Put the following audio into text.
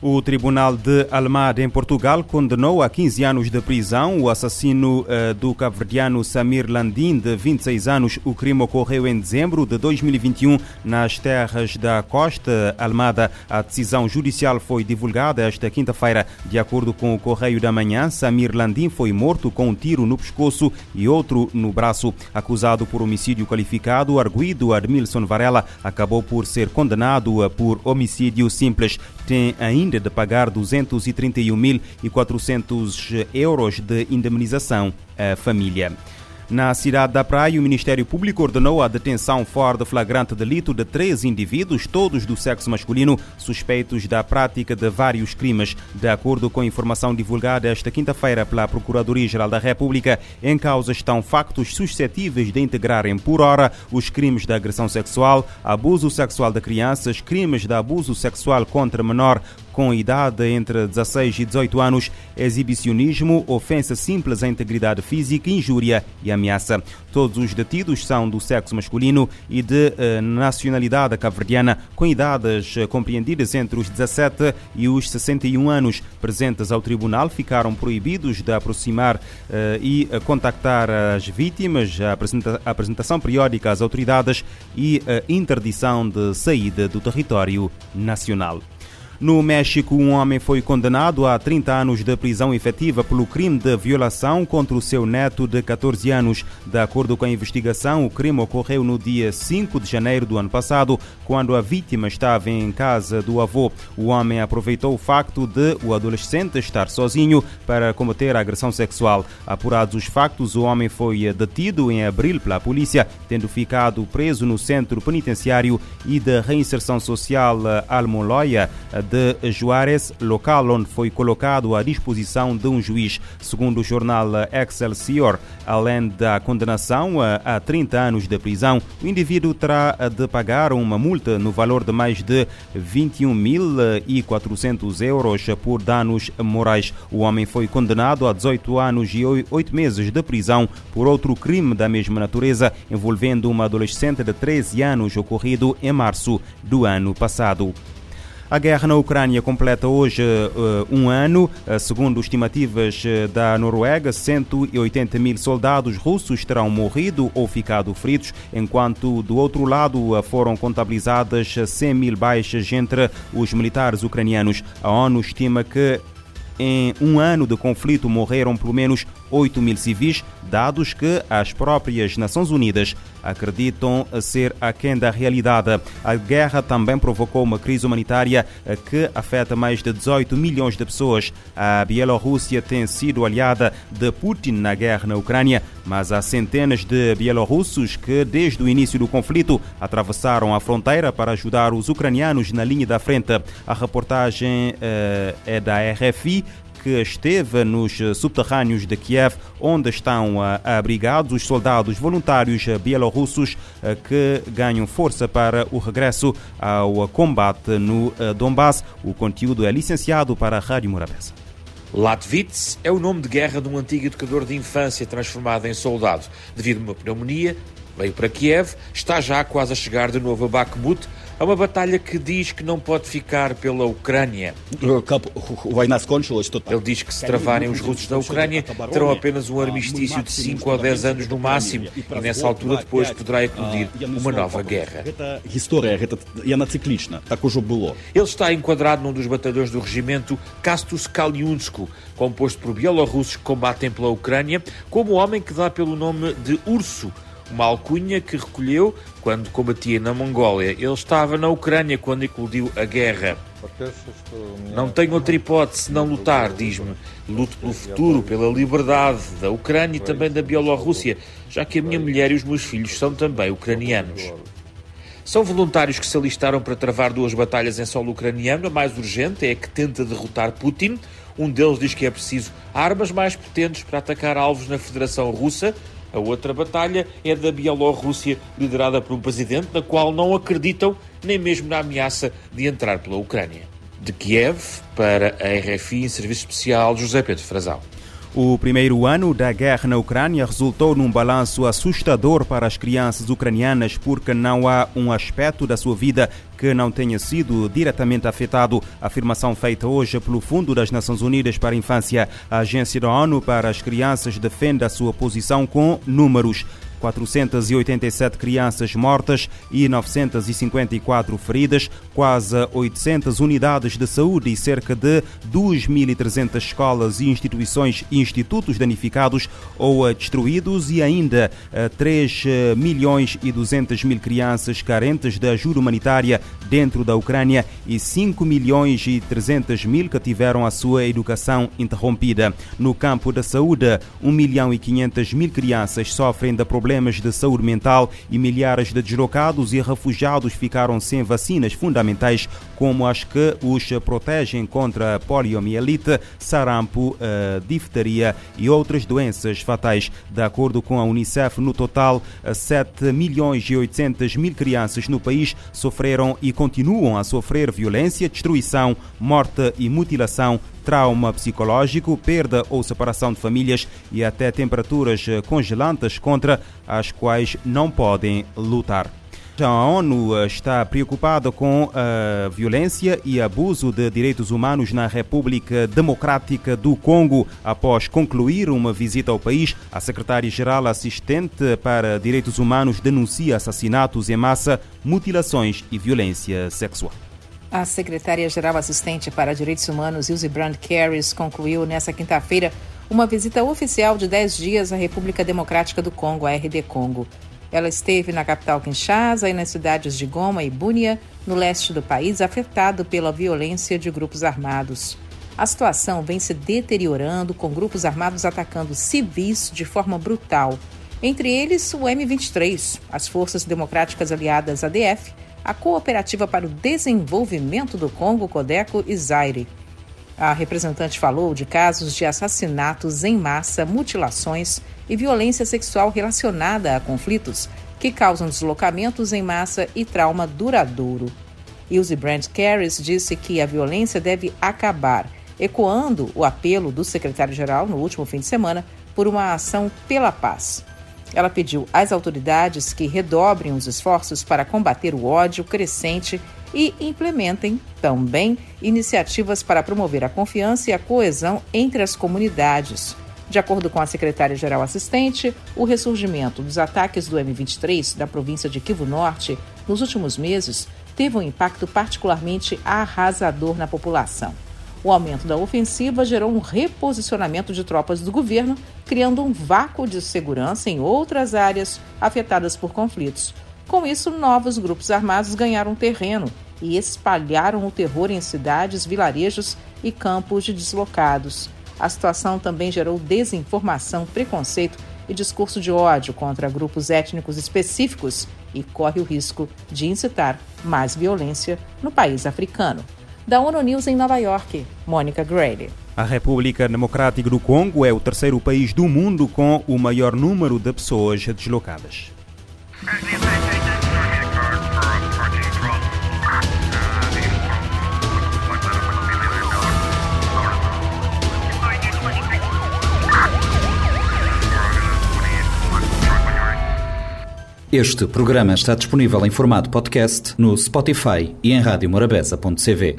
O Tribunal de Almada, em Portugal, condenou a 15 anos de prisão o assassino uh, do cabo-verdiano Samir Landim, de 26 anos. O crime ocorreu em dezembro de 2021 nas terras da Costa Almada. A decisão judicial foi divulgada esta quinta-feira. De acordo com o Correio da Manhã, Samir Landim foi morto com um tiro no pescoço e outro no braço. Acusado por homicídio qualificado, o arguído Admilson Varela acabou por ser condenado por homicídio simples. Tem ainda ainda de pagar 231.400 euros de indemnização à família. Na cidade da Praia, o Ministério Público ordenou a detenção fora de flagrante delito de três indivíduos, todos do sexo masculino, suspeitos da prática de vários crimes. De acordo com a informação divulgada esta quinta-feira pela Procuradoria-Geral da República, em causa estão factos suscetíveis de integrarem por hora os crimes de agressão sexual, abuso sexual de crianças, crimes de abuso sexual contra menor com idade entre 16 e 18 anos, exibicionismo, ofensa simples à integridade física, injúria e ameaça. Todos os detidos são do sexo masculino e de uh, nacionalidade cabo-verdiana, com idades uh, compreendidas entre os 17 e os 61 anos. Presentes ao tribunal, ficaram proibidos de aproximar uh, e contactar as vítimas, a, apresenta a apresentação periódica às autoridades e interdição de saída do território nacional. No México, um homem foi condenado a 30 anos de prisão efetiva pelo crime de violação contra o seu neto de 14 anos. De acordo com a investigação, o crime ocorreu no dia 5 de janeiro do ano passado, quando a vítima estava em casa do avô. O homem aproveitou o facto de o adolescente estar sozinho para cometer a agressão sexual. Apurados os factos, o homem foi detido em abril pela polícia, tendo ficado preso no centro penitenciário e de reinserção social Almoloia de Juárez, local onde foi colocado à disposição de um juiz. Segundo o jornal Excelsior, além da condenação a 30 anos de prisão, o indivíduo terá de pagar uma multa no valor de mais de 21.400 euros por danos morais. O homem foi condenado a 18 anos e 8 meses de prisão por outro crime da mesma natureza, envolvendo uma adolescente de 13 anos ocorrido em março do ano passado. A guerra na Ucrânia completa hoje uh, um ano. Uh, segundo estimativas uh, da Noruega, 180 mil soldados russos terão morrido ou ficado feridos, enquanto do outro lado foram contabilizadas 100 mil baixas entre os militares ucranianos. A ONU estima que em um ano de conflito morreram pelo menos 8 mil civis, dados que as próprias Nações Unidas acreditam ser aquém da realidade. A guerra também provocou uma crise humanitária que afeta mais de 18 milhões de pessoas. A Bielorrússia tem sido aliada de Putin na guerra na Ucrânia, mas há centenas de bielorrussos que, desde o início do conflito, atravessaram a fronteira para ajudar os ucranianos na linha da frente. A reportagem uh, é da RFI que esteve nos subterrâneos de Kiev, onde estão abrigados os soldados voluntários bielorrussos que ganham força para o regresso ao combate no Donbass. O conteúdo é licenciado para a Rádio Morabeza. Latvits é o nome de guerra de um antigo educador de infância transformado em soldado. Devido a uma pneumonia, veio para Kiev, está já quase a chegar de novo a Bakhmut, a uma batalha que diz que não pode ficar pela Ucrânia. Ele diz que se travarem os russos na Ucrânia, terão apenas um armistício de 5 ou 10 anos no máximo, e nessa altura depois poderá eclodir uma nova guerra. Ele está enquadrado num dos batalhões do regimento Kastus Kaliunsko, composto por bielorrussos que combatem pela Ucrânia, como o homem que dá pelo nome de Urso, uma alcunha que recolheu quando combatia na Mongólia. Ele estava na Ucrânia quando eclodiu a guerra. Não tenho outra hipótese senão lutar, diz-me. Luto pelo futuro, pela liberdade da Ucrânia e também da Bielorrússia, já que a minha mulher e os meus filhos são também ucranianos. São voluntários que se alistaram para travar duas batalhas em solo ucraniano. A mais urgente é a que tenta derrotar Putin. Um deles diz que é preciso armas mais potentes para atacar alvos na Federação Russa. A outra batalha é da Bielorrússia, liderada por um presidente na qual não acreditam nem mesmo na ameaça de entrar pela Ucrânia. De Kiev para a RFI em serviço especial José Pedro Frazão. O primeiro ano da guerra na Ucrânia resultou num balanço assustador para as crianças ucranianas porque não há um aspecto da sua vida que não tenha sido diretamente afetado. Afirmação feita hoje pelo Fundo das Nações Unidas para a Infância. A Agência da ONU para as Crianças defende a sua posição com números. 487 crianças mortas e 954 feridas, quase 800 unidades de saúde e cerca de 2.300 escolas e instituições e institutos danificados ou destruídos e ainda 3 eh, eh, milhões e 200 mil crianças carentes de ajuda humanitária dentro da Ucrânia e 5 milhões e 300 mil que tiveram a sua educação interrompida. No campo da saúde, 1 milhão e 500 mil crianças sofrem de problemas problemas de saúde mental e milhares de deslocados e refugiados ficaram sem vacinas fundamentais, como as que os protegem contra poliomielite, sarampo, uh, difteria e outras doenças fatais. De acordo com a Unicef, no total, 7 milhões e 800 mil crianças no país sofreram e continuam a sofrer violência, destruição, morte e mutilação trauma psicológico, perda ou separação de famílias e até temperaturas congelantes contra as quais não podem lutar. A ONU está preocupada com a violência e abuso de direitos humanos na República Democrática do Congo. Após concluir uma visita ao país, a secretária-geral assistente para direitos humanos denuncia assassinatos em massa, mutilações e violência sexual. A secretária-geral assistente para Direitos Humanos, Ilse Brand Carries, concluiu nesta quinta-feira uma visita oficial de 10 dias à República Democrática do Congo, a RD Congo. Ela esteve na capital Kinshasa e nas cidades de Goma e Bunia, no leste do país, afetado pela violência de grupos armados. A situação vem se deteriorando, com grupos armados atacando civis de forma brutal. Entre eles, o M23, as Forças Democráticas Aliadas ADF, a Cooperativa para o Desenvolvimento do Congo, Codeco e Zaire. A representante falou de casos de assassinatos em massa, mutilações e violência sexual relacionada a conflitos que causam deslocamentos em massa e trauma duradouro. Ilse Brandt Carris disse que a violência deve acabar, ecoando o apelo do secretário-geral no último fim de semana por uma ação pela paz. Ela pediu às autoridades que redobrem os esforços para combater o ódio crescente e implementem também iniciativas para promover a confiança e a coesão entre as comunidades. De acordo com a secretária-geral assistente, o ressurgimento dos ataques do M23 da província de Kivu Norte nos últimos meses teve um impacto particularmente arrasador na população. O aumento da ofensiva gerou um reposicionamento de tropas do governo, criando um vácuo de segurança em outras áreas afetadas por conflitos. Com isso, novos grupos armados ganharam terreno e espalharam o terror em cidades, vilarejos e campos de deslocados. A situação também gerou desinformação, preconceito e discurso de ódio contra grupos étnicos específicos e corre o risco de incitar mais violência no país africano da ONU News em Nova York, Mônica Grady. A República Democrática do Congo é o terceiro país do mundo com o maior número de pessoas deslocadas. Este programa está disponível em formato podcast no Spotify e em radiomorabeza.cv.